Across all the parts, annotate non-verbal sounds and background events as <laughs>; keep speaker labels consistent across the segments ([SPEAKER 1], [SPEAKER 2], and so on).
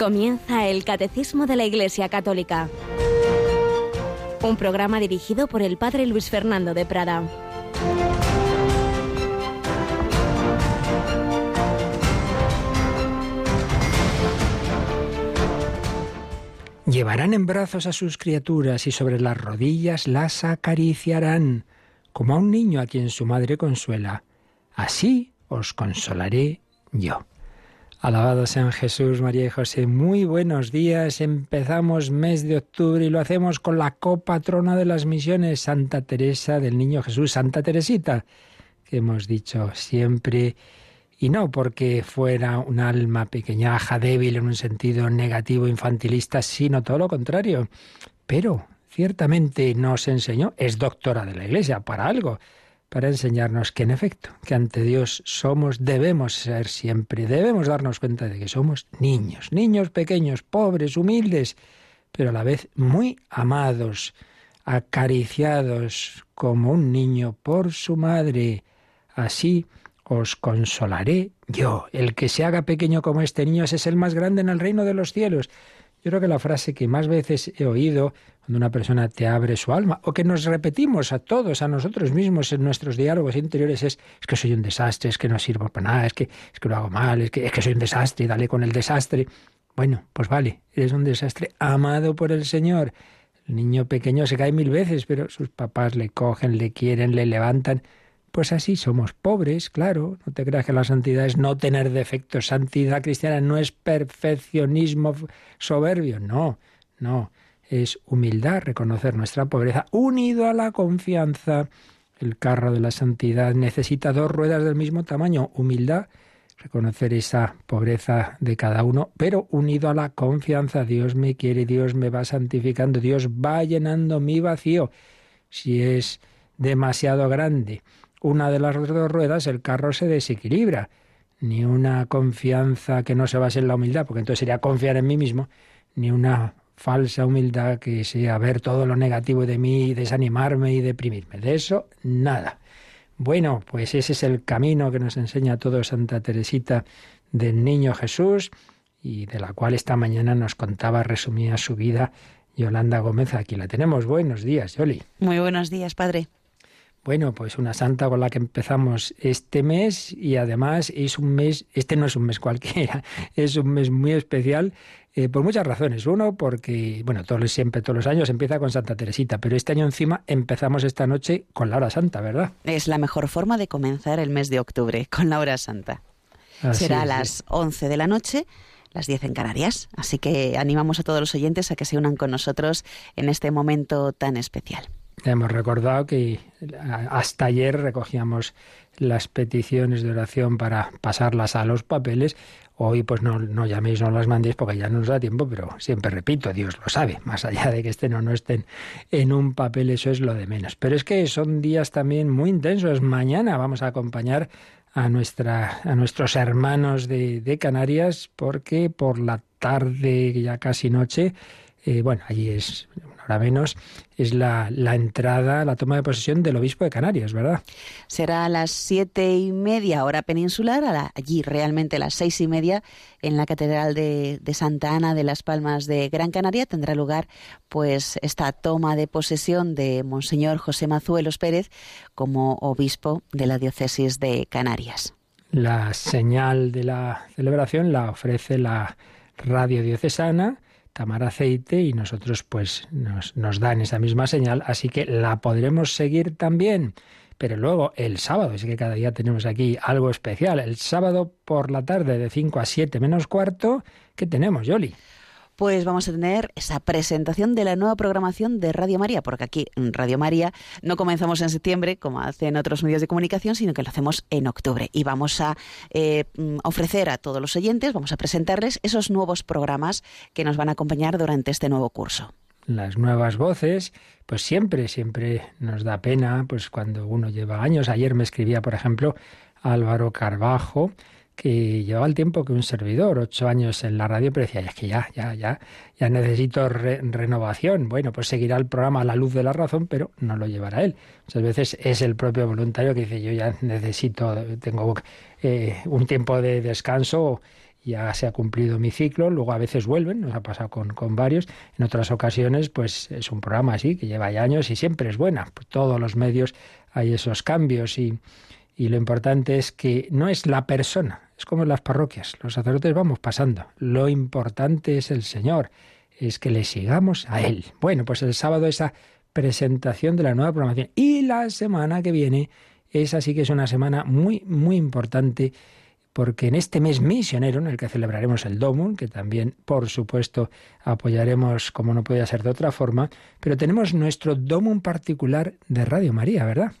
[SPEAKER 1] Comienza el Catecismo de la Iglesia Católica. Un programa dirigido por el Padre Luis Fernando de Prada.
[SPEAKER 2] Llevarán en brazos a sus criaturas y sobre las rodillas las acariciarán, como a un niño a quien su madre consuela. Así os consolaré yo. Alabado sean Jesús, María y José. Muy buenos días. Empezamos mes de octubre y lo hacemos con la copatrona de las misiones, Santa Teresa del Niño Jesús, Santa Teresita, que hemos dicho siempre, y no porque fuera un alma pequeñaja, débil en un sentido negativo, infantilista, sino todo lo contrario. Pero ciertamente nos enseñó, es doctora de la Iglesia para algo para enseñarnos que en efecto, que ante Dios somos, debemos ser siempre, debemos darnos cuenta de que somos niños, niños pequeños, pobres, humildes, pero a la vez muy amados, acariciados como un niño por su madre. Así os consolaré yo. El que se haga pequeño como este niño es el más grande en el reino de los cielos. Yo creo que la frase que más veces he oído cuando una persona te abre su alma, o que nos repetimos a todos, a nosotros mismos en nuestros diálogos interiores, es, es que soy un desastre, es que no sirvo para nada, es que, es que lo hago mal, es que, es que soy un desastre, dale con el desastre. Bueno, pues vale, eres un desastre amado por el Señor. El niño pequeño se cae mil veces, pero sus papás le cogen, le quieren, le levantan. Pues así somos pobres, claro. No te creas que la santidad es no tener defectos. Santidad cristiana no es perfeccionismo soberbio. No, no. Es humildad, reconocer nuestra pobreza, unido a la confianza. El carro de la santidad necesita dos ruedas del mismo tamaño. Humildad, reconocer esa pobreza de cada uno, pero unido a la confianza. Dios me quiere, Dios me va santificando, Dios va llenando mi vacío. Si es demasiado grande, una de las dos ruedas, el carro se desequilibra. Ni una confianza que no se base en la humildad, porque entonces sería confiar en mí mismo, ni una falsa humildad que sea ver todo lo negativo de mí, desanimarme y deprimirme. De eso, nada. Bueno, pues ese es el camino que nos enseña todo Santa Teresita del Niño Jesús y de la cual esta mañana nos contaba, resumía su vida Yolanda Gómez. Aquí la tenemos. Buenos días, Yoli.
[SPEAKER 3] Muy buenos días, padre.
[SPEAKER 2] Bueno, pues una santa con la que empezamos este mes y además es un mes, este no es un mes cualquiera, <laughs> es un mes muy especial eh, por muchas razones. Uno, porque, bueno, todos, siempre, todos los años empieza con Santa Teresita, pero este año encima empezamos esta noche con la hora santa, ¿verdad?
[SPEAKER 3] Es la mejor forma de comenzar el mes de octubre, con la hora santa. Será a las 11 de la noche las 10 en Canarias. Así que animamos a todos los oyentes a que se unan con nosotros en este momento tan especial.
[SPEAKER 2] Hemos recordado que hasta ayer recogíamos las peticiones de oración para pasarlas a los papeles. Hoy pues no, no llaméis, no las mandéis porque ya no nos da tiempo, pero siempre repito, Dios lo sabe, más allá de que estén o no estén en un papel, eso es lo de menos. Pero es que son días también muy intensos. Mañana vamos a acompañar a, nuestra, a nuestros hermanos de, de Canarias porque por la tarde, ya casi noche, eh, bueno, allí es menos, es la, la, entrada, la toma de posesión del obispo de Canarias, ¿verdad?
[SPEAKER 3] Será a las siete y media hora peninsular, allí realmente a las seis y media en la Catedral de, de, Santa Ana de las Palmas de Gran Canaria tendrá lugar pues esta toma de posesión de Monseñor José Mazuelos Pérez como obispo de la diócesis de Canarias.
[SPEAKER 2] La señal de la celebración la ofrece la radio diocesana Tamar Aceite y nosotros pues nos, nos dan esa misma señal, así que la podremos seguir también. Pero luego el sábado, es que cada día tenemos aquí algo especial. El sábado por la tarde de 5 a 7 menos cuarto, ¿qué tenemos, Yoli?
[SPEAKER 3] Pues vamos a tener esa presentación de la nueva programación de Radio María, porque aquí en Radio María no comenzamos en septiembre, como hacen otros medios de comunicación, sino que lo hacemos en octubre. Y vamos a eh, ofrecer a todos los oyentes, vamos a presentarles esos nuevos programas que nos van a acompañar durante este nuevo curso
[SPEAKER 2] las nuevas voces, pues siempre, siempre nos da pena, pues cuando uno lleva años. Ayer me escribía, por ejemplo, Álvaro Carbajo, que llevaba el tiempo que un servidor, ocho años en la radio, pero decía, es que ya, ya, ya, ya necesito renovación. Bueno, pues seguirá el programa a la luz de la razón, pero no lo llevará él. Muchas veces es el propio voluntario que dice, yo ya necesito, tengo eh, un tiempo de descanso ya se ha cumplido mi ciclo, luego a veces vuelven, nos ha pasado con, con varios, en otras ocasiones pues es un programa así, que lleva ya años y siempre es buena, por todos los medios hay esos cambios y, y lo importante es que no es la persona, es como en las parroquias, los sacerdotes vamos pasando, lo importante es el Señor, es que le sigamos a Él. Bueno, pues el sábado esa presentación de la nueva programación y la semana que viene, esa sí que es una semana muy, muy importante porque en este mes misionero en el que celebraremos el Domum, que también, por supuesto, apoyaremos como no podía ser de otra forma, pero tenemos nuestro Domum particular de Radio María, ¿verdad?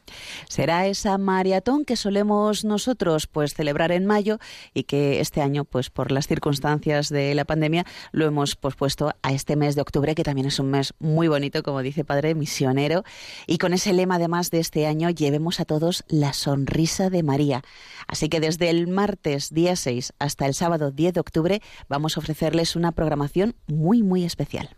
[SPEAKER 3] Será esa maratón que solemos nosotros pues celebrar en mayo y que este año, pues por las circunstancias de la pandemia, lo hemos pospuesto a este mes de octubre, que también es un mes muy bonito, como dice Padre, misionero, y con ese lema además de este año, llevemos a todos la sonrisa de María. Así que desde el martes día 6 hasta el sábado 10 de octubre vamos a ofrecerles una programación muy, muy especial.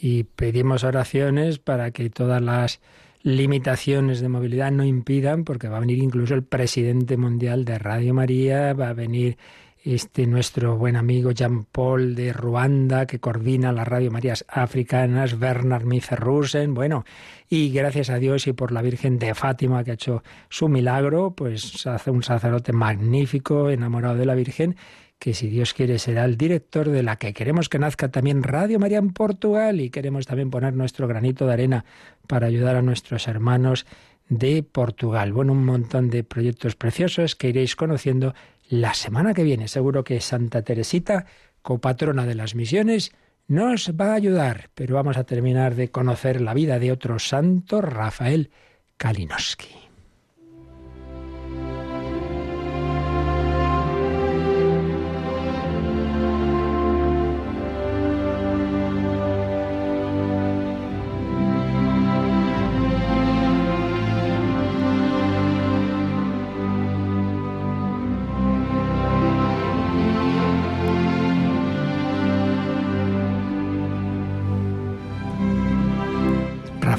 [SPEAKER 2] Y pedimos oraciones para que todas las limitaciones de movilidad no impidan, porque va a venir incluso el presidente mundial de Radio María, va a venir este nuestro buen amigo Jean Paul de Ruanda, que coordina las Radio Marías africanas, Bernard Micerrusen, bueno, y gracias a Dios y por la Virgen de Fátima que ha hecho su milagro, pues hace un sacerdote magnífico, enamorado de la Virgen, que si Dios quiere será el director de la que queremos que nazca también Radio María en Portugal y queremos también poner nuestro granito de arena para ayudar a nuestros hermanos de Portugal. Bueno, un montón de proyectos preciosos que iréis conociendo la semana que viene. Seguro que Santa Teresita, copatrona de las misiones, nos va a ayudar, pero vamos a terminar de conocer la vida de otro santo, Rafael Kalinowski.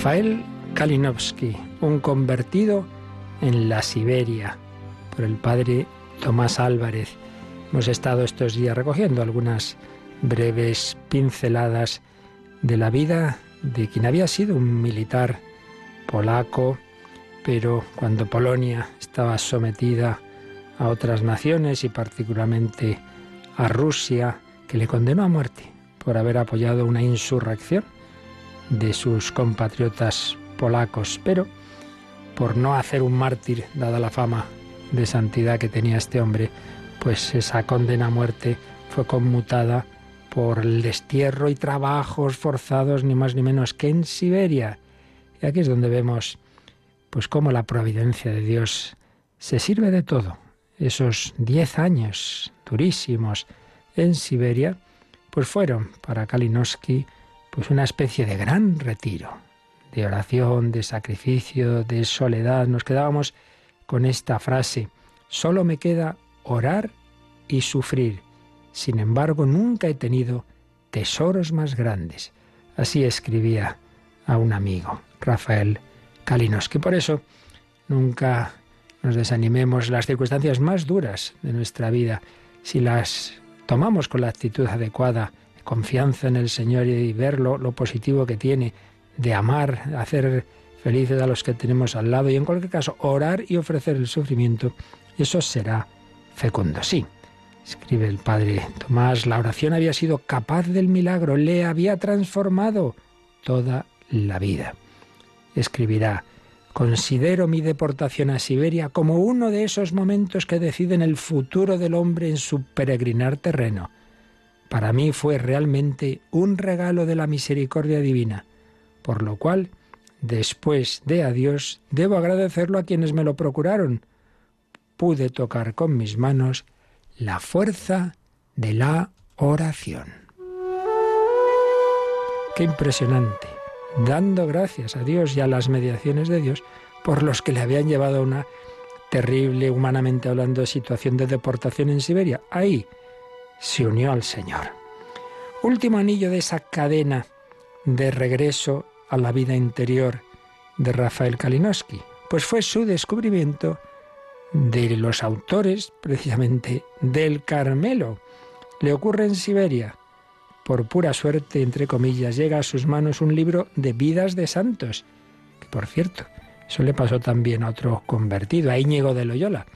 [SPEAKER 2] Rafael Kalinowski, un convertido en la Siberia por el padre Tomás Álvarez. Hemos estado estos días recogiendo algunas breves pinceladas de la vida de quien había sido un militar polaco, pero cuando Polonia estaba sometida a otras naciones y particularmente a Rusia, que le condenó a muerte por haber apoyado una insurrección de sus compatriotas polacos, pero por no hacer un mártir, dada la fama de santidad que tenía este hombre, pues esa condena a muerte fue conmutada por el destierro y trabajos forzados ni más ni menos que en Siberia. Y aquí es donde vemos pues cómo la providencia de Dios se sirve de todo. Esos diez años durísimos en Siberia, pues fueron para Kalinowski pues una especie de gran retiro, de oración, de sacrificio, de soledad. Nos quedábamos con esta frase, solo me queda orar y sufrir. Sin embargo, nunca he tenido tesoros más grandes. Así escribía a un amigo, Rafael que Por eso, nunca nos desanimemos las circunstancias más duras de nuestra vida. Si las tomamos con la actitud adecuada, confianza en el Señor y ver lo, positivo que tiene de amar, hacer felices a los que tenemos al lado y en cualquier caso orar y ofrecer el sufrimiento, eso será fecundo. Sí, escribe el padre Tomás, la oración había sido capaz del milagro, le había transformado toda la vida. Escribirá, considero mi deportación a Siberia como uno de esos momentos que deciden el futuro del hombre en su peregrinar terreno para mí fue realmente un regalo de la misericordia divina, por lo cual, después de adiós, debo agradecerlo a quienes me lo procuraron. Pude tocar con mis manos la fuerza de la oración. Qué impresionante, dando gracias a Dios y a las mediaciones de Dios por los que le habían llevado a una terrible, humanamente hablando, situación de deportación en Siberia. Ahí, se unió al Señor. Último anillo de esa cadena de regreso a la vida interior de Rafael Kalinowski, pues fue su descubrimiento de los autores precisamente del Carmelo. Le ocurre en Siberia. Por pura suerte, entre comillas, llega a sus manos un libro de vidas de santos, que por cierto, eso le pasó también a otro convertido, a Íñigo de Loyola,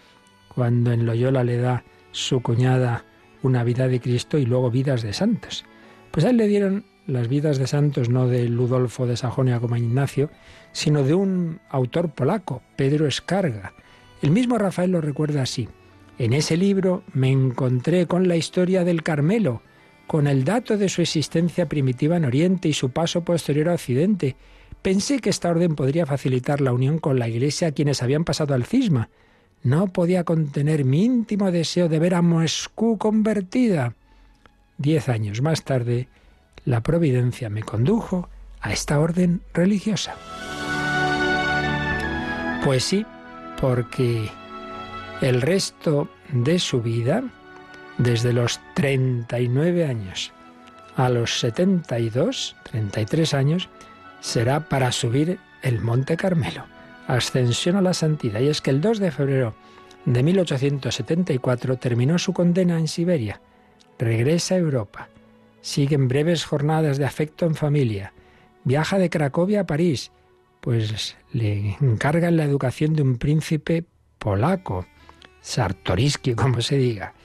[SPEAKER 2] cuando en Loyola le da su cuñada una vida de Cristo y luego vidas de santos. Pues a él le dieron las vidas de santos no de Ludolfo de Sajonia como Ignacio, sino de un autor polaco, Pedro Escarga. El mismo Rafael lo recuerda así. En ese libro me encontré con la historia del Carmelo, con el dato de su existencia primitiva en Oriente y su paso posterior a Occidente. Pensé que esta orden podría facilitar la unión con la Iglesia a quienes habían pasado al cisma. No podía contener mi íntimo deseo de ver a Moscú convertida. Diez años más tarde, la providencia me condujo a esta orden religiosa. Pues sí, porque el resto de su vida, desde los 39 años a los 72, 33 años, será para subir el Monte Carmelo, ascensión a la santidad. Y es que el 2 de febrero de 1874 terminó su condena en Siberia, regresa a Europa Siguen breves jornadas de afecto en familia. Viaja de Cracovia a París, pues le encargan la educación de un príncipe polaco, Sartoriski, como se diga.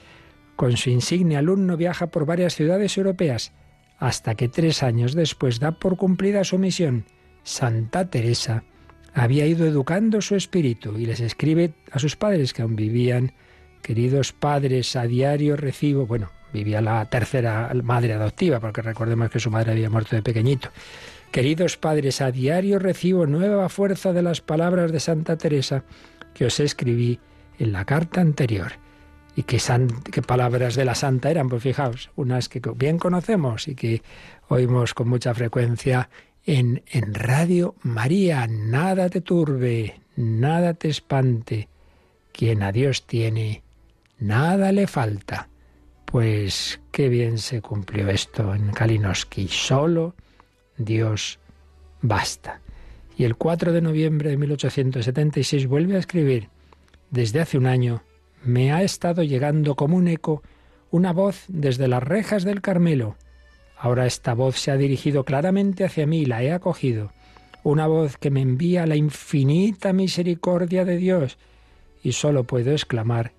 [SPEAKER 2] Con su insigne alumno viaja por varias ciudades europeas, hasta que tres años después da por cumplida su misión. Santa Teresa había ido educando su espíritu y les escribe a sus padres que aún vivían, queridos padres, a diario recibo, bueno, vivía la tercera madre adoptiva, porque recordemos que su madre había muerto de pequeñito. Queridos padres, a diario recibo nueva fuerza de las palabras de Santa Teresa que os escribí en la carta anterior. ¿Y qué, palabras de la santa eran? Pues fijaos, unas que bien conocemos y que oímos con mucha frecuencia en, Radio María. Nada te turbe, nada te espante. Quien a Dios tiene, nada le falta. Pues qué bien se cumplió esto en Kalinowski. Solo Dios basta. Y el 4 de noviembre de 1876 vuelve a escribir, desde hace un año me ha estado llegando como un eco una voz desde las rejas del Carmelo. Ahora esta voz se ha dirigido claramente hacia mí y la he acogido. Una voz que me envía la infinita misericordia de Dios. Y solo puedo exclamar,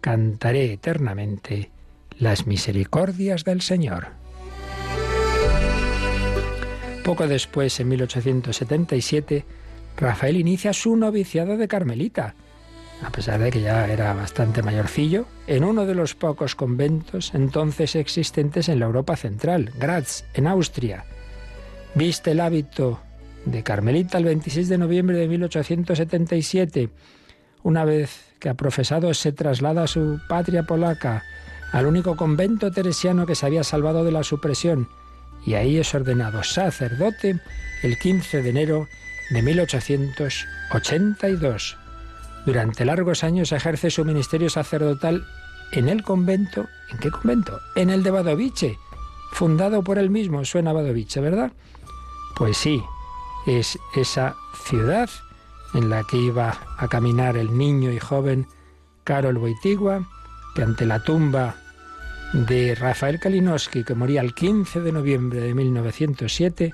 [SPEAKER 2] cantaré eternamente las misericordias del Señor. Poco después, en 1877, Rafael inicia su noviciado de Carmelita, a pesar de que ya era bastante mayorcillo, en uno de los pocos conventos entonces existentes en la Europa central, Graz, en Austria. Viste el hábito de Carmelita el 26 de noviembre de 1877, una vez que ha profesado se traslada a su patria polaca, al único convento teresiano que se había salvado de la supresión, y ahí es ordenado sacerdote el 15 de enero de 1882. Durante largos años ejerce su ministerio sacerdotal en el convento. ¿En qué convento? En el de Badovice, fundado por él mismo. Suena Badovice, ¿verdad? Pues sí, es esa ciudad en la que iba a caminar el niño y joven Karol Wojtyła, que ante la tumba de Rafael Kalinowski, que moría el 15 de noviembre de 1907,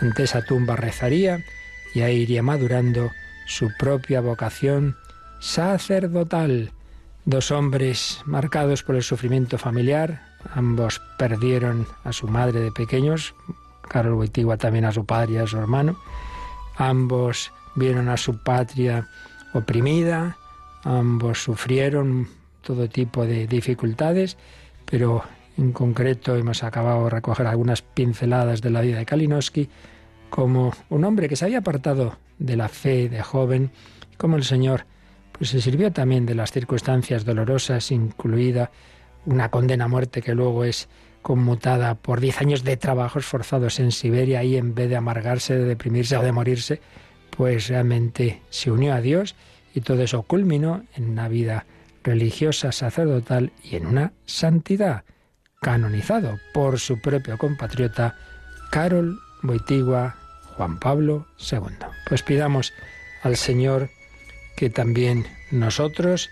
[SPEAKER 2] ante esa tumba rezaría y ahí iría madurando su propia vocación sacerdotal. Dos hombres marcados por el sufrimiento familiar, ambos perdieron a su madre de pequeños, Carol Wojtyła también a su padre y a su hermano, ambos vieron a su patria oprimida, ambos sufrieron todo tipo de dificultades, pero en concreto hemos acabado de recoger algunas pinceladas de la vida de Kalinowski como un hombre que se había apartado de la fe de joven, como el Señor pues se sirvió también de las circunstancias dolorosas, incluida una condena a muerte que luego es conmutada por diez años de trabajos forzados en Siberia y en vez de amargarse, de deprimirse o de morirse, pues realmente se unió a Dios y todo eso culminó en una vida religiosa sacerdotal y en una santidad, canonizado por su propio compatriota Carol Boitigua Juan Pablo II. Pues pidamos al Señor que también nosotros,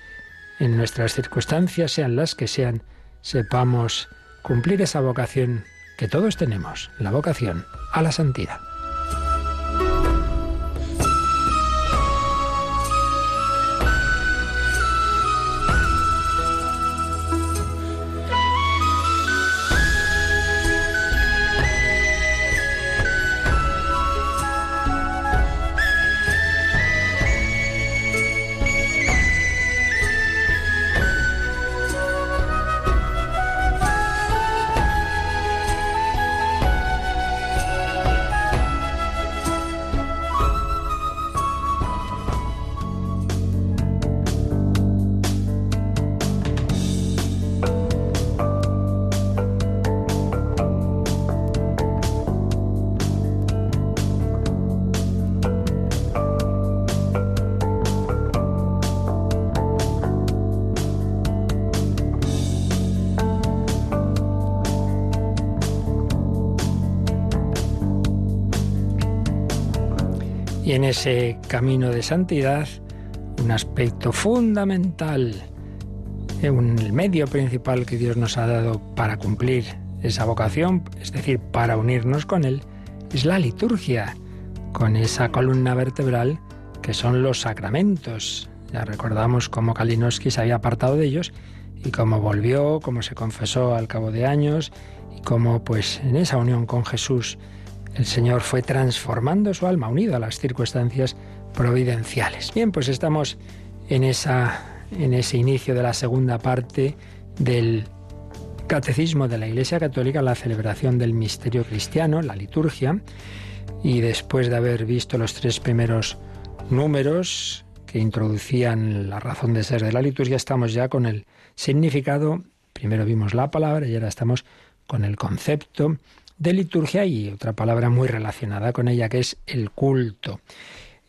[SPEAKER 2] en nuestras circunstancias, sean las que sean, sepamos cumplir esa vocación que todos tenemos, la vocación a la santidad. Ese camino de santidad, un aspecto fundamental, el medio principal que Dios nos ha dado para cumplir esa vocación, es decir, para unirnos con Él, es la liturgia, con esa columna vertebral que son los sacramentos. Ya recordamos cómo Kalinowski se había apartado de ellos y cómo volvió, cómo se confesó al cabo de años y cómo pues en esa unión con Jesús el Señor fue transformando su alma unido a las circunstancias providenciales. Bien, pues estamos en, esa, en ese inicio de la segunda parte del Catecismo de la Iglesia Católica, la celebración del misterio cristiano, la liturgia, y después de haber visto los tres primeros números que introducían la razón de ser de la liturgia, estamos ya con el significado, primero vimos la palabra y ahora estamos con el concepto de liturgia y otra palabra muy relacionada con ella que es el culto.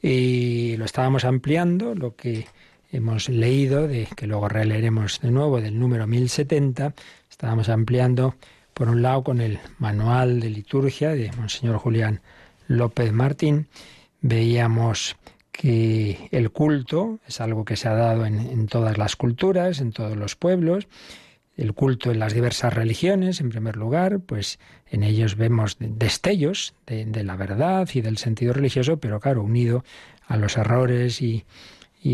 [SPEAKER 2] Y lo estábamos ampliando, lo que hemos leído, de, que luego releeremos de nuevo del número 1070, estábamos ampliando por un lado con el manual de liturgia de Monseñor Julián López Martín, veíamos que el culto es algo que se ha dado en, en todas las culturas, en todos los pueblos, el culto en las diversas religiones, en primer lugar, pues en ellos vemos destellos de, la verdad y del sentido religioso, pero claro, unido a los errores y,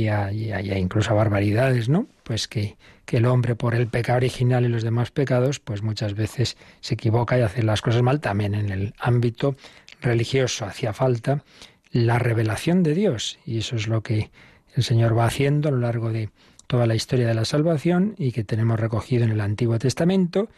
[SPEAKER 2] a, incluso a barbaridades, ¿no? Pues que, que, el hombre por el pecado original y los demás pecados, pues muchas veces se equivoca y hace las cosas mal. También en el ámbito religioso hacía falta la revelación de Dios y eso es lo que el Señor va haciendo a lo largo de toda la historia de la salvación y que tenemos recogido en el Antiguo Testamento.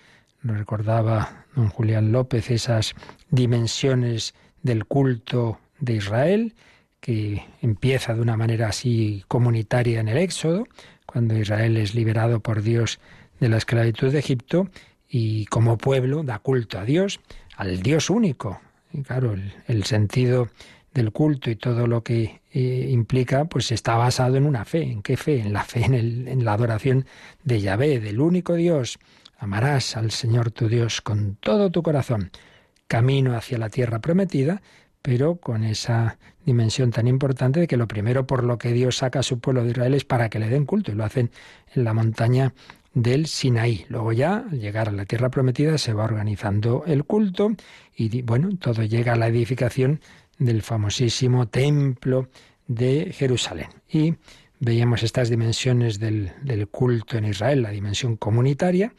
[SPEAKER 2] Nos recordaba don Julián López esas dimensiones del culto de Israel, que empieza de una manera así comunitaria en el Éxodo, cuando Israel es liberado por Dios de la esclavitud de Egipto y como pueblo da culto a Dios, al Dios único. Y claro, el, el sentido del culto y todo lo que eh, implica, pues está basado en una fe. ¿En qué fe? En la fe, en, el, en la adoración de Yahvé, del único Dios. Amarás al Señor tu Dios con todo tu corazón. Camino hacia la tierra prometida, pero con esa dimensión tan importante de que lo primero por lo que Dios saca a su pueblo de Israel es para que le den culto, y lo hacen en la montaña del Sinaí. Luego ya, al llegar a la tierra prometida, se va organizando el culto y bueno, todo llega a la edificación del famosísimo templo de Jerusalén. Y veíamos estas dimensiones del, culto en Israel, la dimensión comunitaria,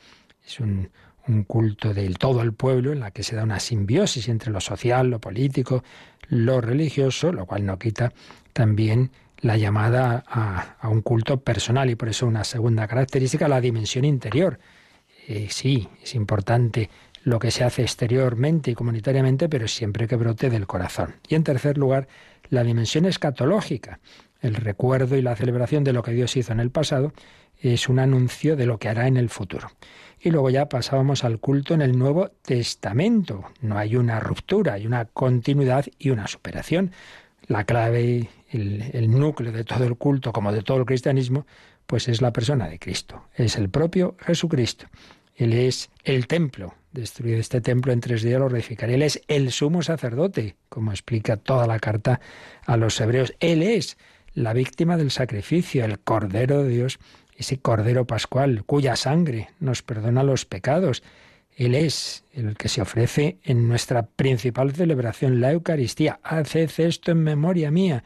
[SPEAKER 2] es un, un culto del todo el pueblo en la que se da una simbiosis entre lo social, lo político, lo religioso, lo cual no quita también la llamada a, a un culto personal y por eso una segunda característica, la dimensión interior. Eh, sí, es importante lo que se hace exteriormente y comunitariamente, pero siempre que brote del corazón. Y en tercer lugar, la dimensión escatológica. El recuerdo y la celebración de lo que Dios hizo en el pasado es un anuncio de lo que hará en el futuro. Y luego ya pasábamos al culto en el Nuevo Testamento. No hay una ruptura, hay una continuidad y una superación. La clave, el, el núcleo de todo el culto, como de todo el cristianismo, pues es la persona de Cristo, es el propio Jesucristo. Él es el templo. Destruido este templo en tres días lo reedificaré. Él es el sumo sacerdote, como explica toda la carta a los hebreos. Él es la víctima del sacrificio, el Cordero de Dios, ese Cordero Pascual, cuya sangre nos perdona los pecados. Él es el que se ofrece en nuestra principal celebración, la Eucaristía. Haced esto en memoria mía.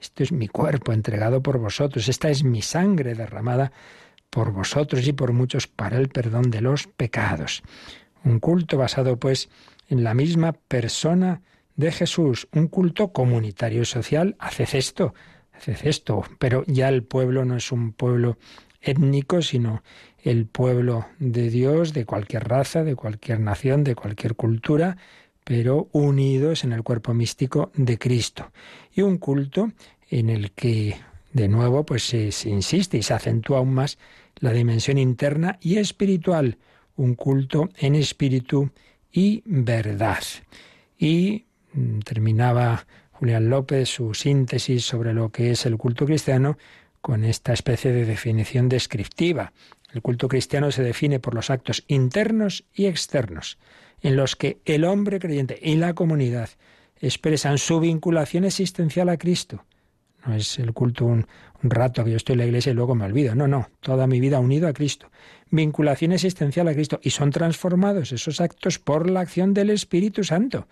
[SPEAKER 2] Esto es mi cuerpo entregado por vosotros. Esta es mi sangre derramada por vosotros y por muchos para el perdón de los pecados. Un culto basado, pues, en la misma persona de Jesús, un culto comunitario y social. Haced esto, haced esto. Pero ya el pueblo no es un pueblo étnico, sino el pueblo de Dios, de cualquier raza, de cualquier nación, de cualquier cultura, pero unidos en el cuerpo místico de Cristo. Y un culto en el que, de nuevo, pues se, se insiste y se acentúa aún más la dimensión interna y espiritual, un culto en espíritu y verdad. Y mm, terminaba Julián López su síntesis sobre lo que es el culto cristiano con esta especie de definición descriptiva. El culto cristiano se define por los actos internos y externos, en los que el hombre creyente y la comunidad expresan su vinculación existencial a Cristo. No es el culto un, rato que yo estoy en la iglesia y luego me olvido. No, no, toda mi vida unido a Cristo. Vinculación existencial a Cristo. Y son transformados esos actos por la acción del Espíritu Santo,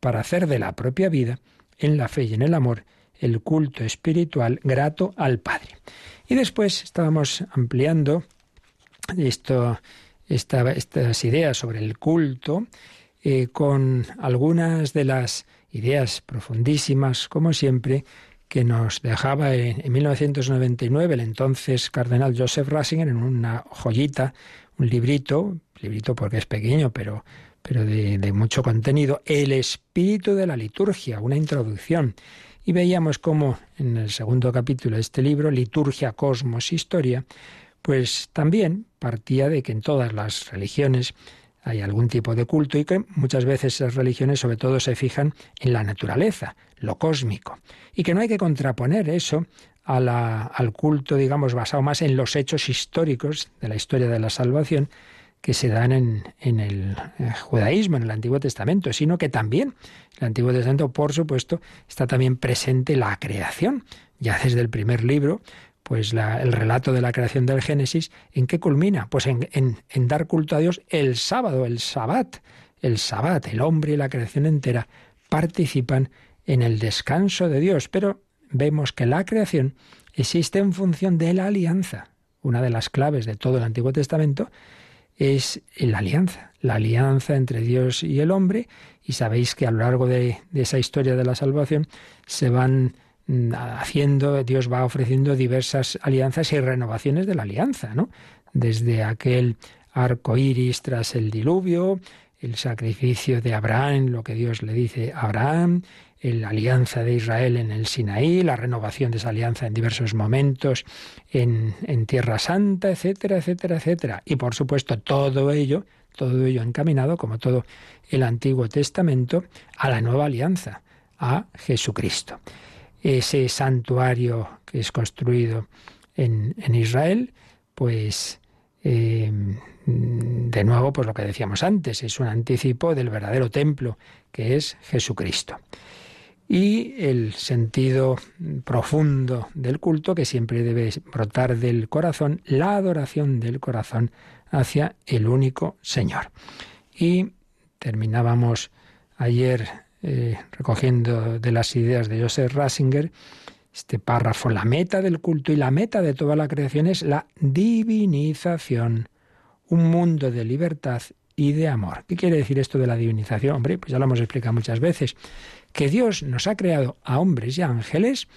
[SPEAKER 2] para hacer de la propia vida, en la fe y en el amor, el culto espiritual grato al Padre. Y después estábamos ampliando esto, estas ideas sobre el culto eh, con algunas de las ideas profundísimas, como siempre, que nos dejaba en, 1999 el entonces cardenal Joseph Ratzinger en una joyita, un librito, librito porque es pequeño, pero, pero de, de mucho contenido, El espíritu de la liturgia, una introducción. Y veíamos cómo en el segundo capítulo de este libro, Liturgia, Cosmos, Historia, pues también partía de que en todas las religiones hay algún tipo de culto y que muchas veces esas religiones sobre todo se fijan en la naturaleza, lo cósmico, y que no hay que contraponer eso al culto, digamos, basado más en los hechos históricos de la historia de la salvación que se dan en, en el eh, judaísmo, en el Antiguo Testamento, sino que también el Antiguo Testamento, por supuesto, está también presente la creación. Ya desde el primer libro pues el relato de la creación del Génesis, ¿en qué culmina? Pues en, dar culto a Dios el sábado, el sabbat. El sabbat, el hombre y la creación entera participan en el descanso de Dios, pero vemos que la creación existe en función de la alianza. Una de las claves de todo el Antiguo Testamento es la alianza, la alianza entre Dios y el hombre, y sabéis que a lo largo de esa historia de la salvación se van haciendo, Dios va ofreciendo diversas alianzas y renovaciones de la alianza, ¿no? Desde aquel arco iris tras el diluvio, el sacrificio de Abraham, lo que Dios le dice a Abraham, la alianza de Israel en el Sinaí, la renovación de esa alianza en diversos momentos en, en Tierra Santa, etcétera, etcétera, etcétera. Y por supuesto todo ello, todo ello encaminado, como todo el Antiguo Testamento, a la nueva alianza, a Jesucristo ese santuario que es construido en, Israel, pues eh, de nuevo, pues lo que decíamos antes, es un anticipo del verdadero templo, que es Jesucristo. Y el sentido profundo del culto, que siempre debe brotar del corazón, la adoración del corazón hacia el único Señor. Y terminábamos ayer eh, recogiendo de las ideas de Joseph Rasinger, este párrafo, la meta del culto y la meta de toda la creación es la divinización, un mundo de libertad y de amor. ¿Qué quiere decir esto de la divinización? Hombre, pues ya lo hemos explicado muchas veces, que Dios nos ha creado a hombres y a ángeles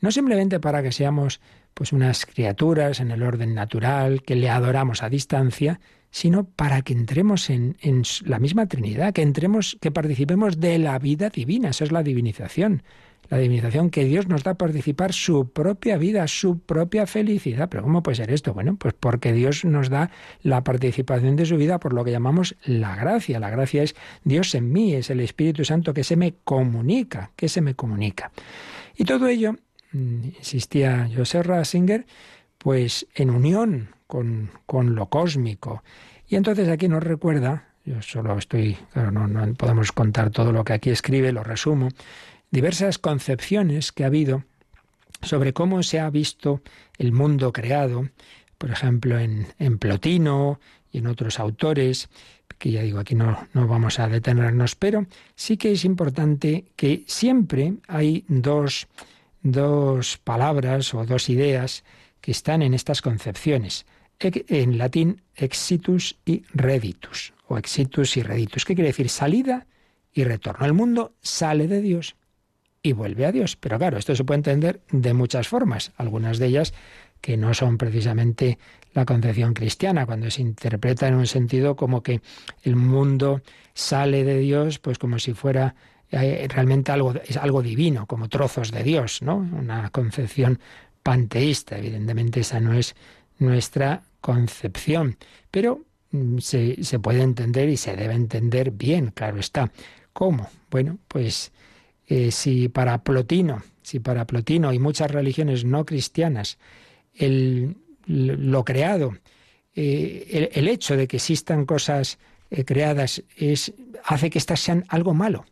[SPEAKER 2] no simplemente para que seamos pues unas criaturas en el orden natural, que le adoramos a distancia, sino para que entremos en, la misma Trinidad, que entremos, que participemos de la vida divina. Eso es la divinización. La divinización que Dios nos da a participar su propia vida, su propia felicidad. Pero ¿cómo puede ser esto? Bueno, pues porque Dios nos da la participación de su vida por lo que llamamos la gracia. La gracia es Dios en mí, es el Espíritu Santo que se me comunica, que se me comunica. Y todo ello, mm, insistía Joseph Rasinger, pues en unión con, con lo cósmico. Y entonces aquí nos recuerda, yo solo estoy, no, no podemos contar todo lo que aquí escribe, lo resumo, diversas concepciones que ha habido sobre cómo se ha visto el mundo creado, por ejemplo, en, en Plotino y en otros autores, Aquí ya digo, aquí no, no vamos a detenernos, pero sí que es importante que siempre hay dos, dos palabras o dos ideas que están en estas concepciones. En latín, exitus y reditus, o exitus y reditus. ¿Qué quiere decir? Salida y retorno. El mundo sale de Dios y vuelve a Dios. Pero claro, esto se puede entender de muchas formas, algunas de ellas que no son precisamente la concepción cristiana, cuando se interpreta en un sentido como que el mundo sale de Dios, pues como si fuera eh, realmente algo, algo divino, como trozos de Dios, ¿no? Una concepción panteísta. Evidentemente esa no es nuestra concepción, pero mm, se, se puede entender y se debe entender bien, claro está. ¿Cómo? Bueno, pues eh, si para Plotino, si para Plotino y muchas religiones no cristianas el, lo creado, eh, el, hecho de que existan cosas eh, creadas es, hace que éstas sean algo malo.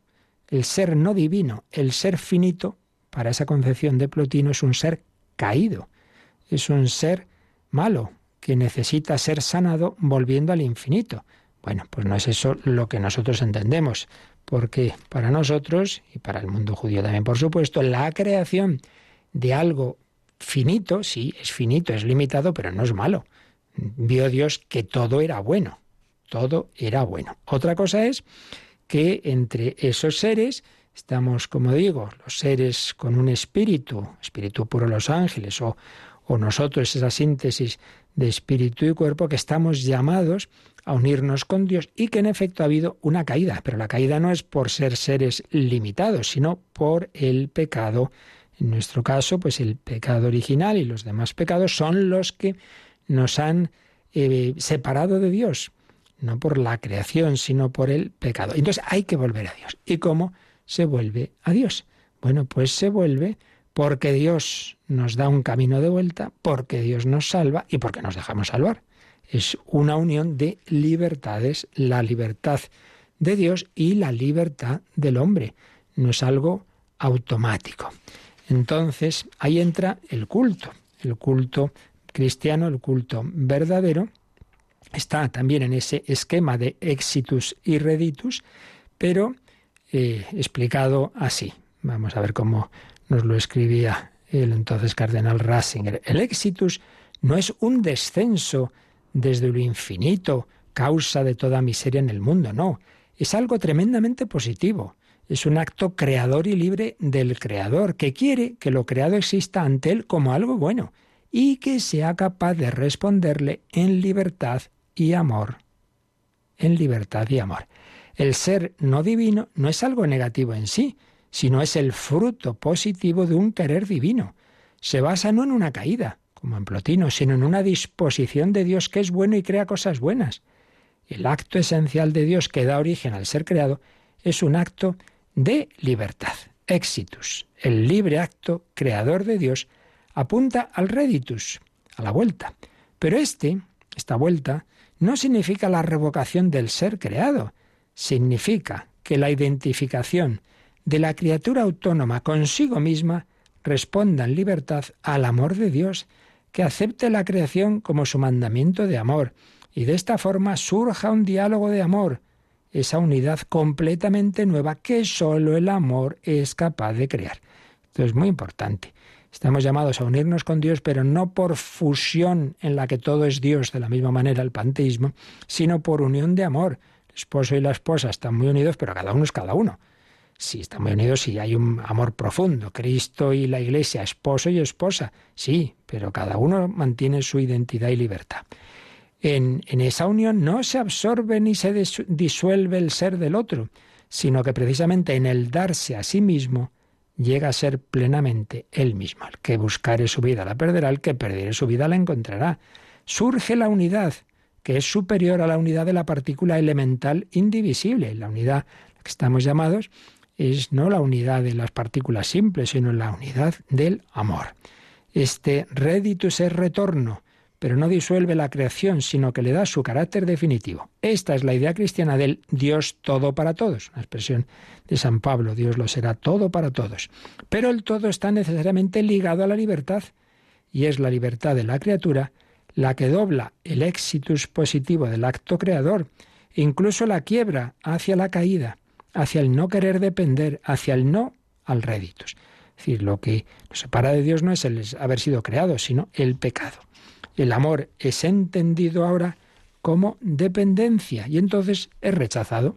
[SPEAKER 2] El ser no divino, el ser finito, para esa concepción de Plotino, es un ser caído, es un ser malo, que necesita ser sanado volviendo al infinito. Bueno, pues no es eso lo que nosotros entendemos porque para nosotros, y para el mundo judío también por supuesto, la creación de algo finito, sí, es finito, es limitado, pero no es malo. Vio Dios que todo era bueno, todo era bueno. Otra cosa es que entre esos seres estamos, como digo, los seres con un espíritu, espíritu puro los ángeles, o, o nosotros esa síntesis de espíritu y cuerpo, que estamos llamados a unirnos con Dios y que en efecto ha habido una caída, pero la caída no es por ser seres limitados, sino por el pecado. En nuestro caso, pues el pecado original y los demás pecados son los que nos han eh, separado de Dios, no por la creación, sino por el pecado. Entonces hay que volver a Dios. ¿Y cómo se vuelve a Dios? Bueno, pues se vuelve porque Dios nos da un camino de vuelta, porque Dios nos salva y porque nos dejamos salvar es una unión de libertades, la libertad de Dios y la libertad del hombre. No es algo automático. Entonces, ahí entra el culto, el culto cristiano, el culto verdadero, está también en ese esquema de exitus y reditus, pero explicado así. Vamos a ver cómo nos lo escribía el entonces cardenal Ratzinger. El exitus no es un descenso desde lo infinito, causa de toda miseria en el mundo. No, es algo tremendamente positivo. Es un acto creador y libre del Creador, que quiere que lo creado exista ante Él como algo bueno y que sea capaz de responderle en libertad y amor. En libertad y amor. El ser no divino no es algo negativo en sí, sino es el fruto positivo de un querer divino. Se basa no en una caída, como en Plotino, sino en una disposición de Dios que es bueno y crea cosas buenas. El acto esencial de Dios que da origen al ser creado es un acto de libertad. Exitus, el libre acto creador de Dios, apunta al reditus, a la vuelta. Pero este, esta vuelta, no significa la revocación del ser creado, significa que la identificación de la criatura autónoma consigo misma responda en libertad al amor de Dios que acepte la creación como su mandamiento de amor, y de esta forma surja un diálogo de amor, esa unidad completamente nueva que sólo el amor es capaz de crear. Esto es muy importante. Estamos llamados a unirnos con Dios, pero no por fusión en la que todo es Dios, de la misma manera el panteísmo, sino por unión de amor. Esposo y la esposa están muy unidos, pero cada uno es cada uno. Sí, están muy unidos sí hay un amor profundo. Cristo y la Iglesia, esposo y esposa. Sí, pero cada uno mantiene su identidad y libertad. En, en esa unión no se absorbe ni se disuelve el ser del otro, sino que precisamente en el darse a sí mismo llega a ser plenamente él mismo. El que buscare su vida la perderá, el que perdiere su vida la encontrará. Surge la unidad, que es superior a la unidad de la partícula elemental indivisible, la unidad a la que estamos llamados es no la unidad de las partículas simples, sino la unidad del amor. Este reditus es retorno, pero no disuelve la creación, sino que le da su carácter definitivo. Esta es la idea cristiana del Dios todo para todos, una expresión de San Pablo, Dios lo será todo para todos. Pero el todo está necesariamente ligado a la libertad, y es la libertad de la criatura la que dobla el exitus positivo del acto creador, incluso la quiebra hacia la caída, hacia el no querer depender, hacia el no al réditos. Es decir, lo que nos separa de Dios no es el haber sido creado, sino el pecado. El amor es entendido ahora como dependencia y entonces es rechazado.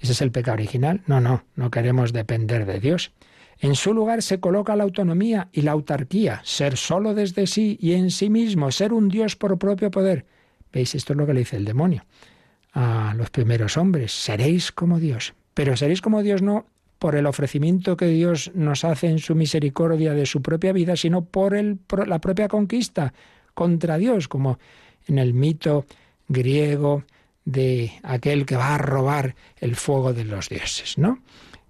[SPEAKER 2] ¿Ese es el pecado original? No, no, no queremos depender de Dios. En su lugar se coloca la autonomía y la autarquía, ser solo desde sí y en sí mismo, ser un Dios por propio poder. ¿Veis? Esto es lo que le dice el demonio a los primeros hombres. Seréis como Dios. Pero seréis como Dios no por el ofrecimiento que Dios nos hace en su misericordia de su propia vida, sino por, el, la propia conquista contra Dios, como en el mito griego de aquel que va a robar el fuego de los dioses, ¿no?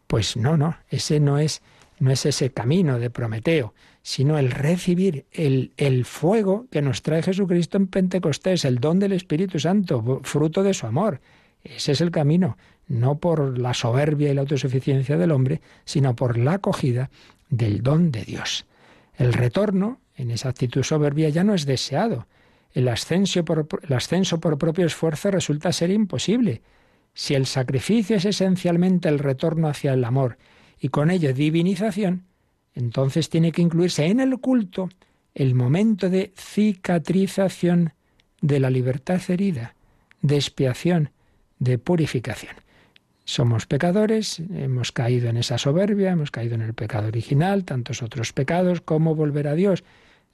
[SPEAKER 2] Pues no, no, ese no es, no es ese camino de Prometeo, sino el recibir el, el fuego que nos trae Jesucristo en Pentecostés, el don del Espíritu Santo, fruto de su amor. Ese es el camino, no por la soberbia y la autosuficiencia del hombre, sino por la acogida del don de Dios. El retorno, en esa actitud soberbia, ya no es deseado. El ascenso por, el ascenso por propio esfuerzo resulta ser imposible. Si el sacrificio es esencialmente el retorno hacia el amor y con ello divinización, entonces tiene que incluirse en el culto el momento de cicatrización de la libertad herida, de expiación, de purificación. Somos pecadores, hemos caído en esa soberbia, hemos caído en el pecado original, tantos otros pecados, ¿cómo volver a Dios?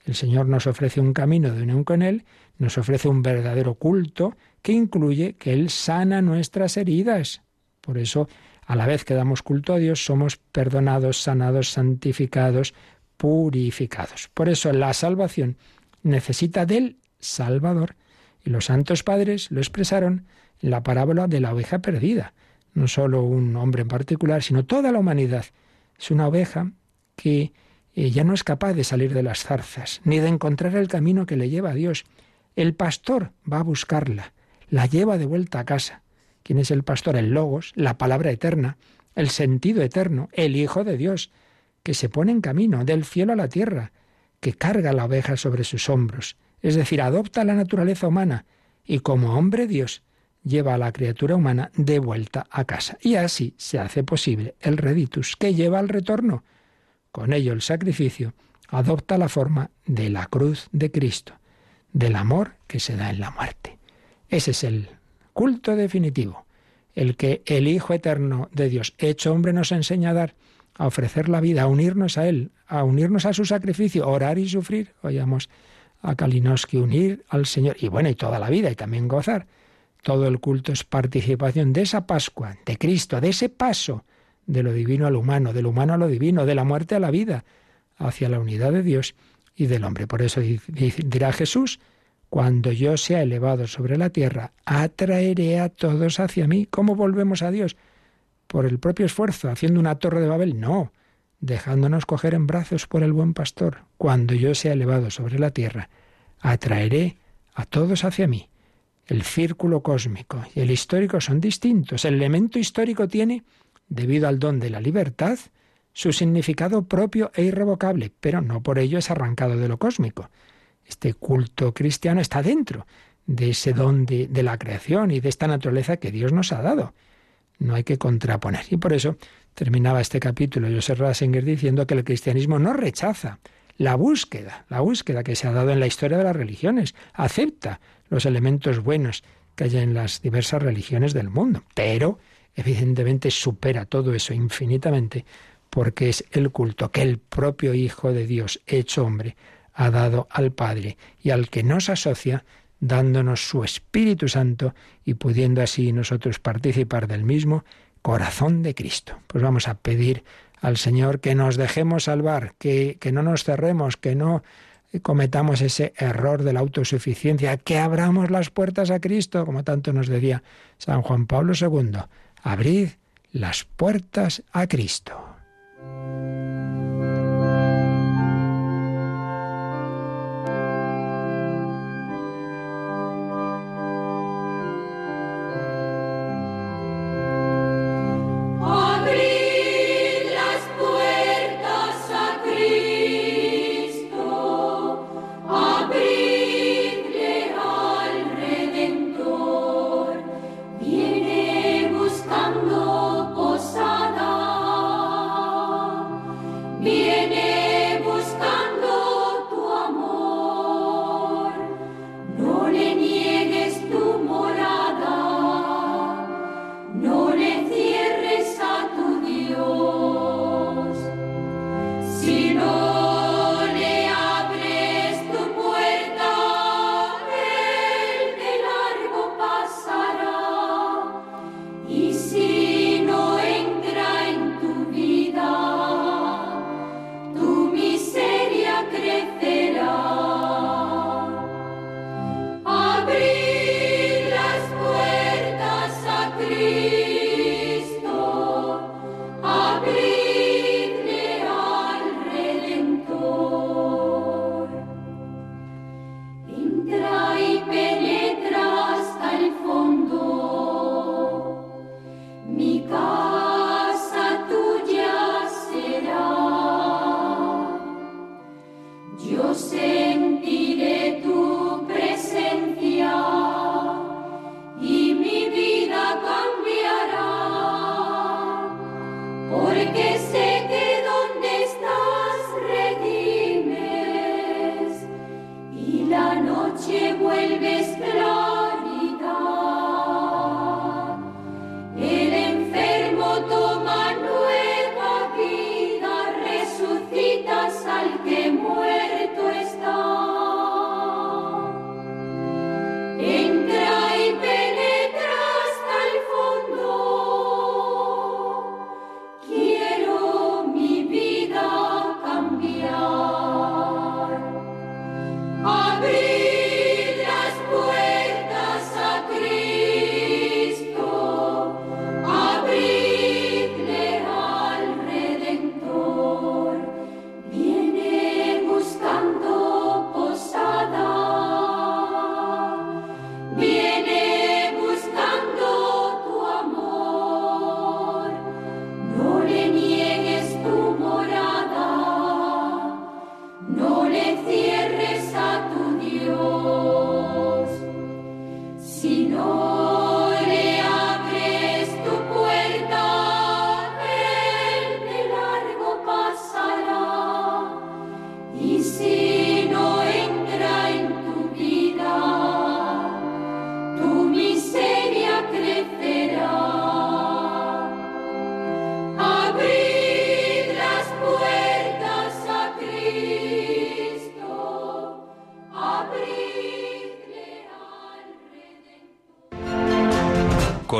[SPEAKER 2] El Señor nos ofrece un camino de unión con Él, nos ofrece un verdadero culto que incluye que Él sana nuestras heridas. Por eso, a la vez que damos culto a Dios, somos perdonados, sanados, santificados, purificados. Por eso la salvación necesita del Salvador. Y los santos padres lo expresaron en la parábola de la oveja perdida no solo un hombre en particular, sino toda la humanidad. Es una oveja que eh, ya no es capaz de salir de las zarzas, ni de encontrar el camino que le lleva a Dios. El pastor va a buscarla, la lleva de vuelta a casa. ¿Quién es el pastor? El Logos, la palabra eterna, el sentido eterno, el Hijo de Dios, que se pone en camino del cielo a la tierra, que carga la oveja sobre sus hombros, es decir, adopta la naturaleza humana y como hombre Dios lleva a la criatura humana de vuelta a casa. Y así se hace posible el reditus, que lleva al retorno. Con ello el sacrificio adopta la forma de la cruz de Cristo, del amor que se da en la muerte. Ese es el culto definitivo, el que el Hijo Eterno de Dios, hecho hombre, nos enseña a dar, a ofrecer la vida, a unirnos a Él, a unirnos a su sacrificio, orar y sufrir. Oíamos a Kalinowski unir al Señor, y bueno, y toda la vida, y también gozar todo el culto es participación de esa Pascua, de Cristo, de ese paso de lo divino a lo humano, de lo humano a lo divino, de la muerte a la vida, hacia la unidad de Dios y del hombre. Por eso dirá Jesús, cuando yo sea elevado sobre la tierra, atraeré a todos hacia mí. ¿Cómo volvemos a Dios? ¿Por el propio esfuerzo, haciendo una torre de Babel? No, dejándonos coger en brazos por el buen pastor. Cuando yo sea elevado sobre la tierra, atraeré a todos hacia mí el círculo cósmico y el histórico son distintos. El elemento histórico tiene, debido al don de la libertad, su significado propio e irrevocable, pero no por ello es arrancado de lo cósmico. Este culto cristiano está dentro de ese don de, la creación y de esta naturaleza que Dios nos ha dado. No hay que contraponer. Y por eso terminaba este capítulo Joseph Ratzinger diciendo que el cristianismo no rechaza la búsqueda, la búsqueda que se ha dado en la historia de las religiones, acepta los elementos buenos que hay en las diversas religiones del mundo, pero evidentemente supera todo eso infinitamente porque es el culto que el propio Hijo de Dios, hecho hombre, ha dado al Padre y al que nos asocia dándonos su Espíritu Santo y pudiendo así nosotros participar del mismo corazón de Cristo. Pues vamos a pedir al Señor que nos dejemos salvar, que, que no nos cerremos, que no cometamos ese error de la autosuficiencia, que abramos las puertas a Cristo, como tanto nos decía San Juan Pablo II. Abrid las puertas a Cristo.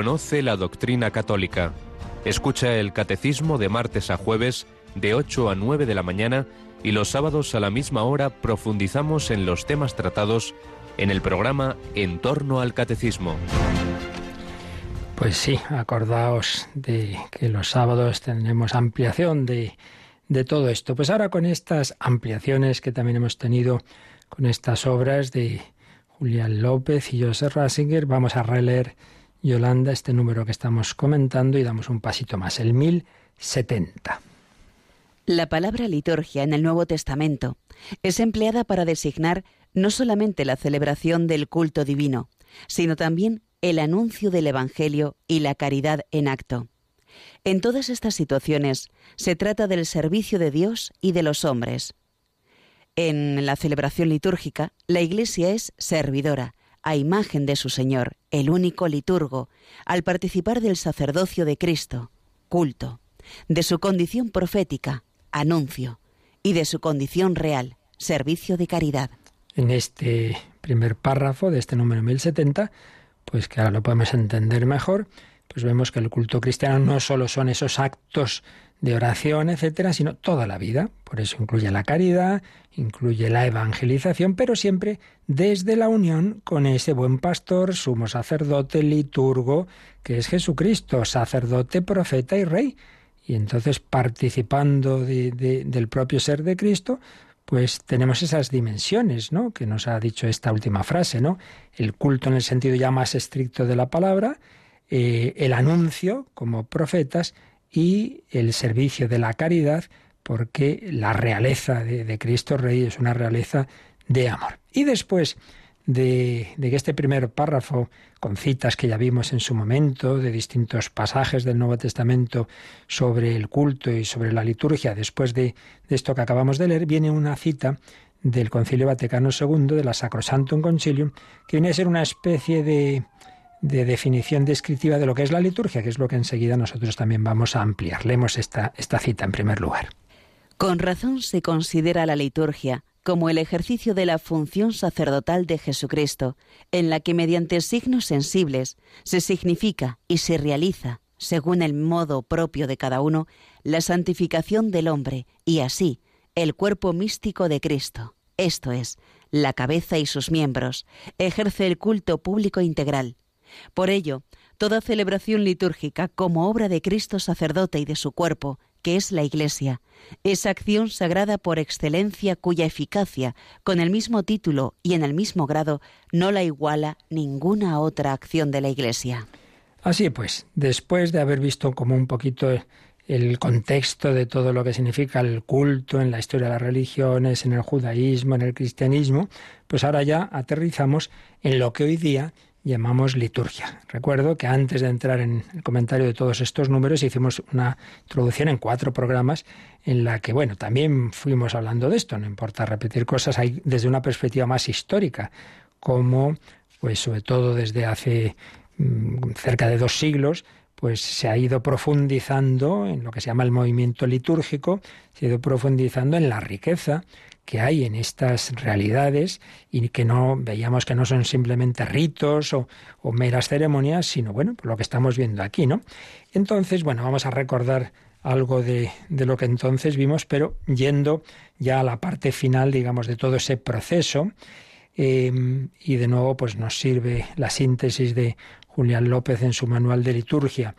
[SPEAKER 4] Conoce la doctrina católica. Escucha el catecismo de martes a jueves de 8 a 9 de la mañana y los sábados a la misma hora profundizamos en los temas tratados en el programa En torno al catecismo.
[SPEAKER 2] Pues sí, acordaos de que los sábados tendremos ampliación de, de todo esto. Pues ahora con estas ampliaciones que también hemos tenido con estas obras de Julián López y José Rasinger, vamos a releer Yolanda este número que estamos comentando y damos un pasito más, el 1070.
[SPEAKER 3] La palabra liturgia en el Nuevo Testamento es empleada para designar no solamente la celebración del culto divino, sino también el anuncio del Evangelio y la caridad en acto. En todas estas situaciones se trata del servicio de Dios y de los hombres. En la celebración litúrgica, la Iglesia es servidora, a imagen de su Señor, el único liturgo, al participar del sacerdocio de Cristo, culto, de su condición profética, anuncio, y de su condición real, servicio de caridad.
[SPEAKER 2] En este primer párrafo de este número 1070, pues que ahora lo podemos entender mejor, pues vemos que el culto cristiano no solo son esos actos de oración, etcétera, sino toda la vida. Por eso incluye la caridad, incluye la evangelización, pero siempre desde la unión con ese buen pastor, sumo sacerdote, liturgo, que es Jesucristo, sacerdote, profeta y rey. Y entonces, participando del propio ser de Cristo, pues tenemos esas dimensiones, ¿no? Que nos ha dicho esta última frase, ¿no? El culto en el sentido ya más estricto de la palabra, eh, el anuncio como profetas y el servicio de la caridad, porque la realeza de, Cristo Rey es una realeza de amor. Y después de, este primer párrafo, con citas que ya vimos en su momento, de distintos pasajes del Nuevo Testamento sobre el culto y sobre la liturgia, después de, de esto que acabamos de leer, viene una cita del Concilio Vaticano II, de la Sacrosantum Concilium, que viene a ser una especie de, de definición descriptiva de lo que es la liturgia, que es lo que enseguida nosotros también vamos a ampliar. Leemos esta, esta cita en primer lugar.
[SPEAKER 3] Con razón se considera la liturgia como el ejercicio de la función sacerdotal de Jesucristo, en la que mediante signos sensibles se significa y se realiza, según el modo propio de cada uno, la santificación del hombre y así el cuerpo místico de Cristo, esto es, la cabeza y sus miembros, ejerce el culto público integral, por ello, toda celebración litúrgica como obra de Cristo sacerdote y de su cuerpo, que es la Iglesia, es acción sagrada por excelencia cuya eficacia, con el mismo título y en el mismo grado, no la iguala ninguna otra acción de la Iglesia.
[SPEAKER 2] Así pues, después de haber visto como un poquito el contexto de todo lo que significa el culto en la historia de las religiones, en el judaísmo, en el cristianismo, pues ahora ya aterrizamos en lo que hoy día llamamos liturgia. Recuerdo que antes de entrar en el comentario de todos estos números hicimos una introducción en cuatro programas en la que, bueno, también fuimos hablando de esto, no importa repetir cosas, hay desde una perspectiva más histórica, como, pues sobre todo desde hace mm, cerca de dos siglos, pues se ha ido profundizando en lo que se llama el movimiento litúrgico, se ha ido profundizando en la riqueza que hay en estas realidades y que no veíamos que no son simplemente ritos o, meras ceremonias, sino bueno, lo que estamos viendo aquí, ¿no? Entonces, bueno, vamos a recordar algo de, lo que entonces vimos, pero yendo ya a la parte final, digamos, de todo ese proceso. Eh, y de nuevo, pues nos sirve la síntesis de Julián López en su manual de liturgia.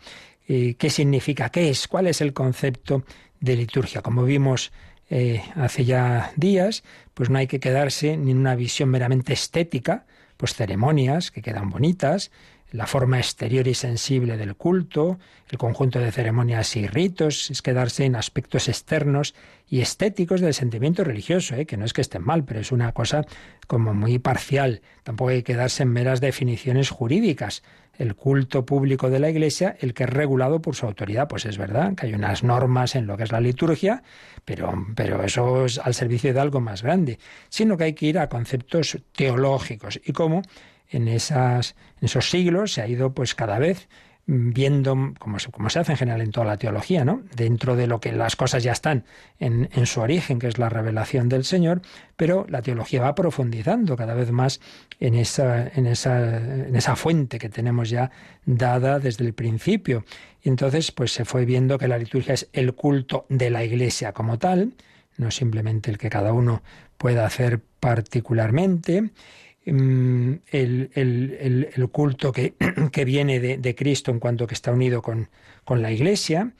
[SPEAKER 2] Eh, ¿Qué significa? ¿Qué es? ¿Cuál es el concepto de liturgia? Como vimos eh, hace ya días, pues no hay que quedarse ni en una visión meramente estética, pues ceremonias que quedan bonitas, la forma exterior y sensible del culto, el conjunto de ceremonias y ritos, es quedarse en aspectos externos y estéticos del sentimiento religioso, ¿eh? que no es que estén mal, pero es una cosa como muy parcial. Tampoco hay que quedarse en meras definiciones jurídicas el culto público de la Iglesia el que es regulado por su autoridad. Pues es verdad que hay unas normas en lo que es la liturgia, pero, pero eso es al servicio de algo más grande, sino que hay que ir a conceptos teológicos y cómo en, esas, en esos siglos se ha ido pues cada vez viendo, como se, hace en general en toda la teología, ¿no? dentro de lo que las cosas ya están en, en, su origen, que es la revelación del Señor, pero la teología va profundizando cada vez más en esa, en esa, en esa fuente que tenemos ya dada desde el principio. Y entonces, pues se fue viendo que la liturgia es el culto de la Iglesia como tal, no simplemente el que cada uno pueda hacer particularmente, Mm, el, el, culto que, <clears throat> que viene de, de, Cristo en cuanto que está unido con, con, la Iglesia.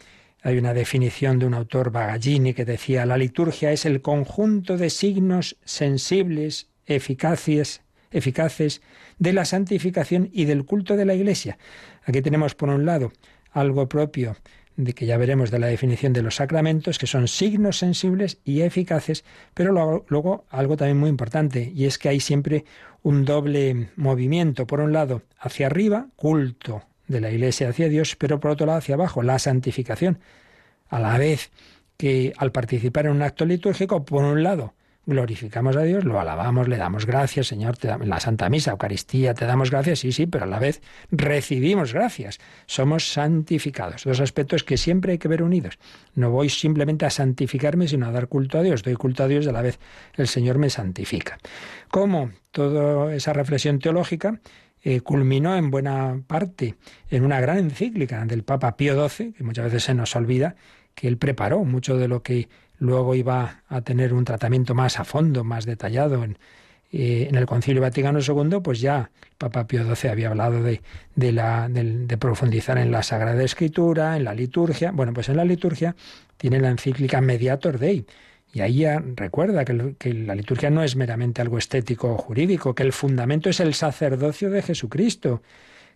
[SPEAKER 2] Hay una definición de un autor Bagallini que decía, la liturgia es el conjunto de signos sensibles, eficaces, eficaces de la santificación y del culto de la Iglesia. Aquí tenemos por un lado algo propio de que ya veremos de la definición de los sacramentos, que son signos sensibles y eficaces, pero luego, luego, algo también muy importante, y es que hay siempre un doble movimiento. Por un lado, hacia arriba, culto de la Iglesia hacia Dios, pero por otro lado, hacia abajo, la santificación. A la vez que al participar en un acto litúrgico, por un lado, glorificamos a Dios, lo alabamos, le damos gracias, Señor, te en la Santa Misa, Eucaristía, te damos gracias, sí, sí, pero a la vez recibimos gracias. Somos santificados. Dos aspectos que siempre hay que ver unidos. No voy simplemente a santificarme, sino a dar culto a Dios. Doy culto a Dios y a la vez el Señor me santifica. ¿Cómo toda esa reflexión teológica eh, culminó en buena parte en una gran encíclica del Papa Pío XII, que muchas veces se nos olvida, que él preparó mucho de lo que luego iba a tener un tratamiento más a fondo, más detallado en, eh, el Concilio Vaticano II, pues ya Papa Pío XII había hablado de, de, la, de, profundizar en la Sagrada Escritura, en la liturgia. Bueno, pues en la liturgia tiene la encíclica Mediator Dei. Y ahí ya recuerda que la liturgia no es meramente algo estético o jurídico, que el fundamento es el sacerdocio de Jesucristo,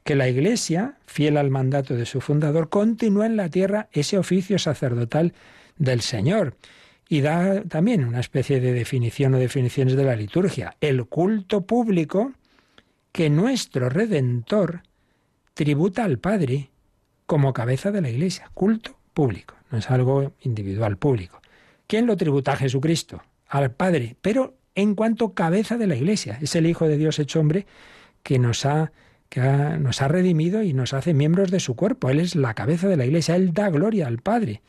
[SPEAKER 2] que la Iglesia, fiel al mandato de su fundador, continúa en la tierra ese oficio sacerdotal del Señor. Y da también una especie de definición o definiciones de la liturgia. El culto público que nuestro Redentor tributa al Padre como cabeza de la Iglesia. Culto público, no es algo individual, público. ¿Quién lo tributa a Jesucristo? Al Padre, pero en cuanto cabeza de la Iglesia. Es el Hijo de Dios hecho hombre que nos ha, que nos ha redimido y nos hace miembros de su cuerpo. Él es la cabeza de la Iglesia, Él da gloria al Padre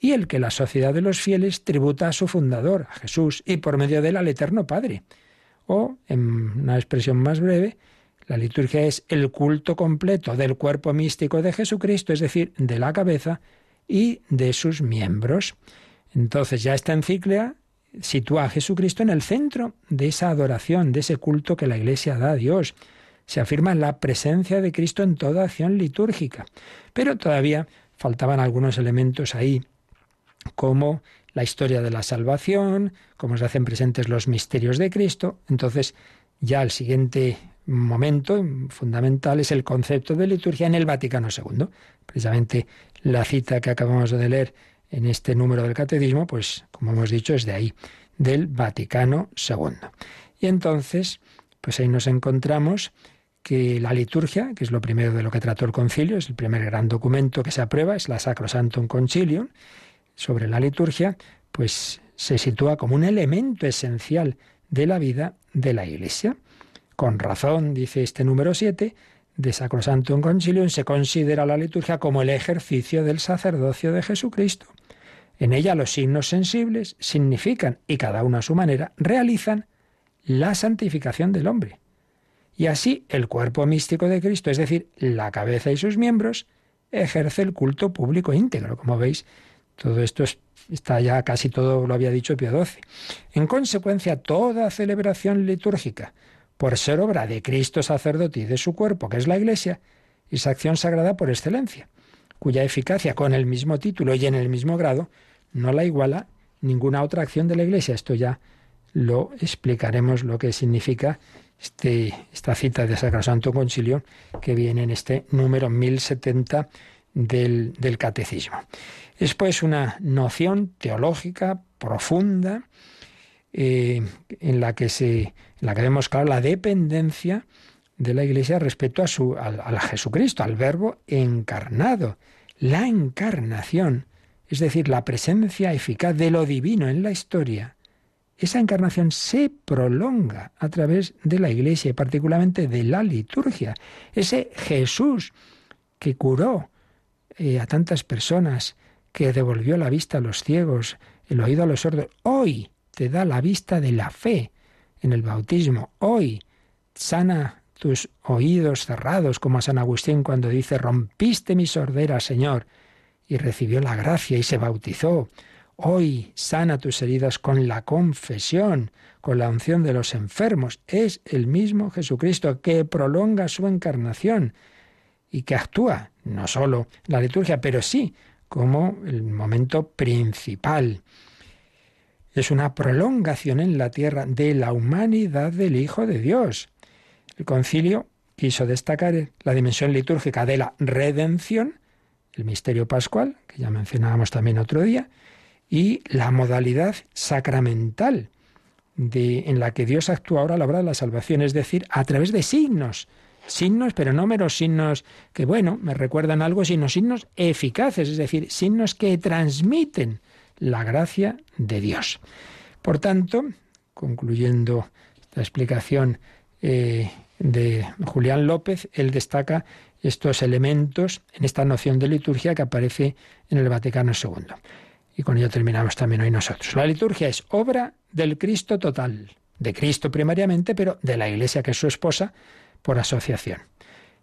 [SPEAKER 2] y el que la sociedad de los fieles tributa a su fundador, a Jesús, y por medio de él al Eterno Padre. O, en una expresión más breve, la liturgia es el culto completo del cuerpo místico de Jesucristo, es decir, de la cabeza y de sus miembros. Entonces ya esta encíclica sitúa a Jesucristo en el centro de esa adoración, de ese culto que la Iglesia da a Dios. Se afirma la presencia de Cristo en toda acción litúrgica. Pero todavía faltaban algunos elementos ahí como la historia de la salvación, cómo se hacen presentes los misterios de Cristo. Entonces, ya el siguiente momento fundamental es el concepto de liturgia en el Vaticano II. Precisamente la cita que acabamos de leer en este número del catecismo, pues como hemos dicho, es de ahí, del Vaticano II. Y entonces, pues ahí nos encontramos que la liturgia, que es lo primero de lo que trató el concilio, es el primer gran documento que se aprueba, es la Sacrosantum Concilium, sobre la liturgia, pues se sitúa como un elemento esencial de la vida de la Iglesia. Con razón, dice este número 7, de Sacrosantum Concilium, se considera la liturgia como el ejercicio del sacerdocio de Jesucristo. En ella los signos sensibles significan, y cada uno a su manera, realizan la santificación del hombre. Y así el cuerpo místico de Cristo, es decir, la cabeza y sus miembros, ejerce el culto público íntegro. Como veis, todo esto está ya casi todo lo había dicho Pío XII. En consecuencia, toda celebración litúrgica, por ser obra de Cristo sacerdote y de su cuerpo, que es la Iglesia, es acción sagrada por excelencia, cuya eficacia con el mismo título y en el mismo grado no la iguala ninguna otra acción de la Iglesia. Esto ya lo explicaremos lo que significa este, esta cita de Sacrosanto Concilio que viene en este número 1070 del, del Catecismo. Es pues una noción teológica profunda eh, en, la que se, en la que vemos claro la dependencia de la Iglesia respecto a, su, a Jesucristo, al Verbo encarnado. La encarnación, es decir, la presencia eficaz de lo divino en la historia, esa encarnación se prolonga a través de la Iglesia y particularmente de la liturgia. Ese Jesús que curó eh, a tantas personas, que devolvió la vista a los ciegos, el oído a los sordos, hoy te da la vista de la fe en el bautismo, hoy sana tus oídos cerrados, como a San Agustín cuando dice, rompiste mi sordera, Señor, y recibió la gracia y se bautizó. Hoy sana tus heridas con la confesión, con la unción de los enfermos. Es el mismo Jesucristo que prolonga su encarnación y que actúa no solo la liturgia, pero sí como el momento principal. Es una prolongación en la tierra de la humanidad del Hijo de Dios. El concilio quiso destacar la dimensión litúrgica de la redención, el misterio pascual, que ya mencionábamos también otro día, y la modalidad sacramental de, en la que Dios actúa ahora a la hora de la salvación, es decir, a través de signos. Signos, pero no meros signos que, bueno, me recuerdan algo, sino signos eficaces, es decir, signos que transmiten la gracia de Dios. Por tanto, concluyendo esta explicación eh, de Julián López, él destaca estos elementos en esta noción de liturgia que aparece en el Vaticano II. Y con ello terminamos también hoy nosotros. La liturgia es obra del Cristo total, de Cristo primariamente, pero de la Iglesia que es su esposa por asociación.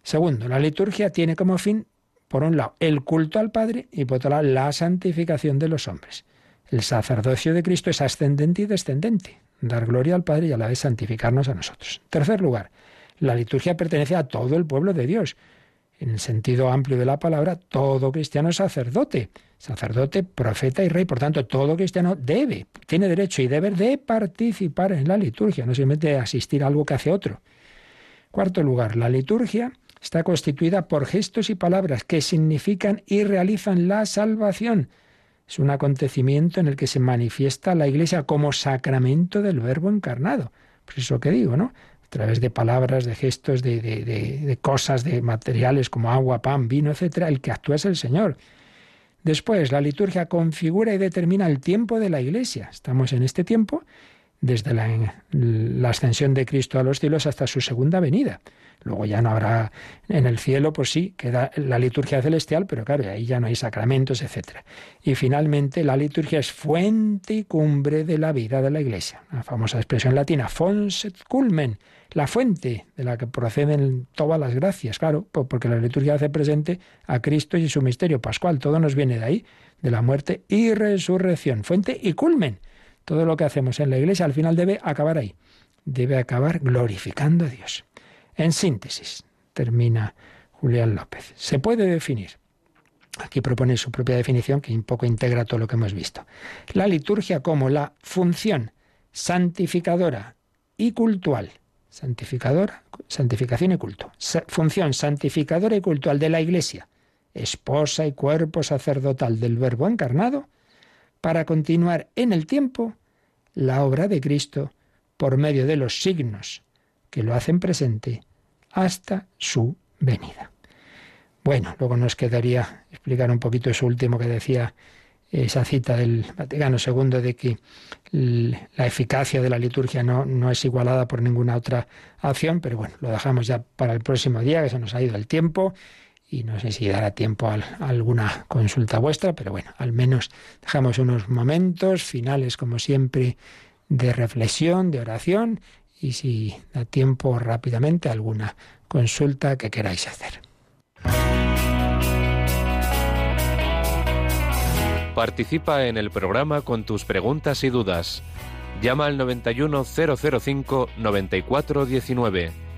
[SPEAKER 2] Segundo, la liturgia tiene como fin, por un lado, el culto al Padre y por otro lado, la santificación de los hombres. El sacerdocio de Cristo es ascendente y descendente, dar gloria al Padre y a la vez santificarnos a nosotros. tercer lugar, la liturgia pertenece a todo el pueblo de Dios. En el sentido amplio de la palabra, todo cristiano es sacerdote sacerdote, profeta y rey. Por tanto, todo cristiano debe, tiene derecho y deber de participar en la liturgia, no simplemente asistir a algo que hace otro. Cuarto lugar, la liturgia está constituida por gestos y palabras que significan y realizan la salvación. Es un acontecimiento en el que se manifiesta la Iglesia como sacramento del Verbo encarnado. Pues eso que digo, ¿no? A través de palabras, de gestos, de, de, de cosas, de materiales como agua, pan, vino, etcétera, el que actúa es el Señor. Después, la liturgia configura y determina el tiempo de la Iglesia. Estamos en este tiempo desde la, ascensión de Cristo a los cielos hasta su segunda venida. Luego ya no habrá en el cielo, pues sí, queda la liturgia celestial, pero claro, ahí ya no hay sacramentos, etc. Y finalmente, la liturgia es fuente y cumbre de la vida de la Iglesia. La famosa expresión latina, fons et culmen, la fuente de la que proceden todas las gracias, claro, porque la liturgia hace presente a Cristo y su misterio pascual. Todo nos viene de ahí, de la muerte y resurrección, fuente y culmen. Todo lo que hacemos en la iglesia al final debe acabar ahí, debe acabar glorificando a Dios. En síntesis, termina Julián López, se puede definir Aquí propone su propia definición que un poco integra todo lo que hemos visto. La liturgia como la función santificadora y cultual santificadora, santificación y culto. Función santificadora y cultual de la Iglesia, esposa y cuerpo sacerdotal del Verbo encarnado, para continuar en el tiempo la obra de Cristo por medio de los signos que lo hacen presente hasta su venida. Bueno, luego nos quedaría explicar un poquito eso último que decía esa cita del Vaticano II de que la eficacia de la liturgia no, no es igualada por ninguna otra acción, pero bueno, lo dejamos ya para el próximo día, que se nos ha ido el tiempo y no sé si dará tiempo a, alguna consulta vuestra, pero bueno, al menos dejamos unos momentos finales, como siempre, de reflexión, de oración y si da tiempo rápidamente alguna consulta que queráis hacer.
[SPEAKER 4] Participa en el programa con tus preguntas y dudas. Llama al 91005 9419.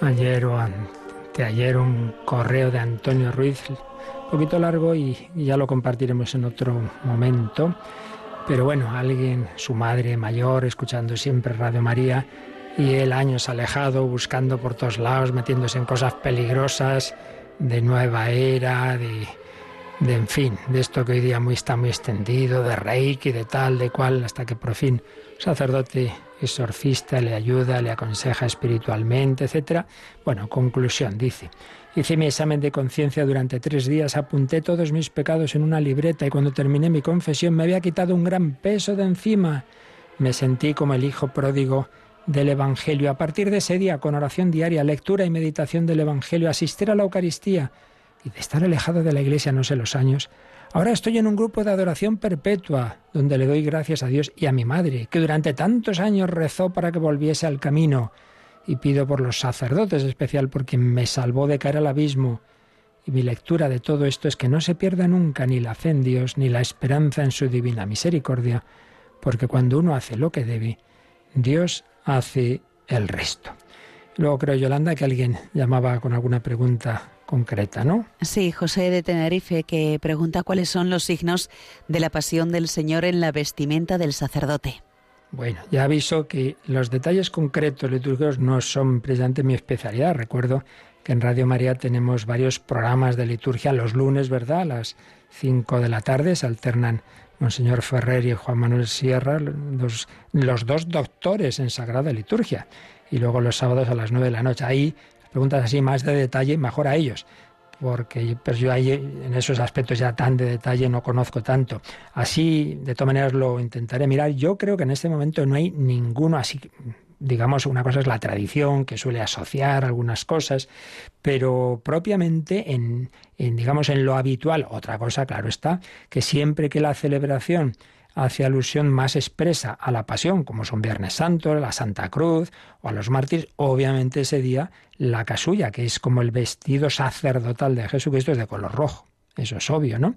[SPEAKER 2] Ayer o anteayer un correo de Antonio Ruiz, un poquito largo y, ya lo compartiremos en otro momento. Pero bueno, alguien, su madre mayor, escuchando siempre Radio María, y él años alejado, buscando por todos lados, metiéndose en cosas peligrosas de nueva era, de, de en fin, de esto que hoy día muy, está muy extendido, de reiki, de tal, de cual, hasta que por fin sacerdote exorcista le ayuda, le aconseja espiritualmente, etc. Bueno, conclusión, dice. Hice mi examen de conciencia durante tres días, apunté todos mis pecados en una libreta y cuando terminé mi confesión me había quitado un gran peso de encima. Me sentí como el hijo pródigo del Evangelio. A partir de ese día, con oración diaria, lectura y meditación del Evangelio, asistir a la Eucaristía y de estar alejado de la Iglesia no sé los años, Ahora estoy en un grupo de adoración perpetua, donde le doy gracias a Dios y a mi madre, que durante tantos años rezó para que volviese al camino. Y pido por los sacerdotes, especial por quien me salvó de caer al abismo. y mi lectura de todo esto es que no se pierda nunca ni la fe en Dios ni la esperanza en su divina misericordia, porque cuando uno hace lo que debe, Dios hace el resto. Luego creo, Yolanda, que alguien llamaba con alguna pregunta concreta, ¿no?
[SPEAKER 3] Sí, José de Tenerife, que pregunta cuáles son los signos de la pasión del Señor en la vestimenta del sacerdote.
[SPEAKER 2] Bueno, ya aviso que los detalles concretos litúrgicos no son precisamente mi especialidad. Recuerdo que en Radio María tenemos varios programas de liturgia los lunes, ¿verdad? A las 5 de la tarde se alternan Monseñor Ferrer y Juan Manuel Sierra, los, los dos doctores en Sagrada Liturgia. Y luego los sábados a las 9 de la noche. Ahí, preguntas así más de detalle, mejor a ellos porque pues yo ahí en esos aspectos ya tan de detalle no conozco tanto. Así, de todas maneras, lo intentaré mirar. Yo creo que en este momento no hay ninguno así. Digamos, una cosa es la tradición que suele asociar algunas cosas, pero propiamente en, en digamos, en lo habitual, otra cosa, claro está, que siempre que la celebración hace alusión más expresa a la pasión, como son Viernes Santo, la Santa Cruz o a los mártires, obviamente ese día la casulla, que es como el vestido sacerdotal de Jesucristo, es de color rojo. Eso es obvio, ¿no?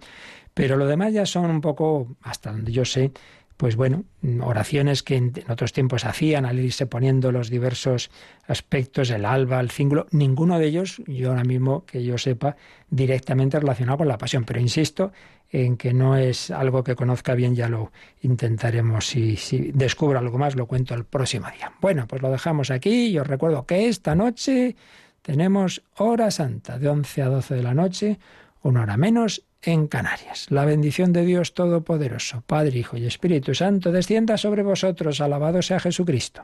[SPEAKER 2] Pero lo demás ya son un poco, hasta donde yo sé, pues bueno, oraciones que en otros tiempos hacían al irse poniendo los diversos aspectos, el alba, el cíngulo, ninguno de ellos, yo ahora mismo que yo sepa, directamente relacionado con la pasión. Pero insisto en que no es algo que conozca bien, ya lo intentaremos. Si, si descubro algo más, lo cuento el próximo día. Bueno, pues lo dejamos aquí y os recuerdo que esta noche tenemos hora santa, de 11 a 12 de la noche, una hora menos en Canarias. La bendición de Dios Todopoderoso, Padre, Hijo y Espíritu Santo, descienda sobre vosotros. Alabado sea Jesucristo.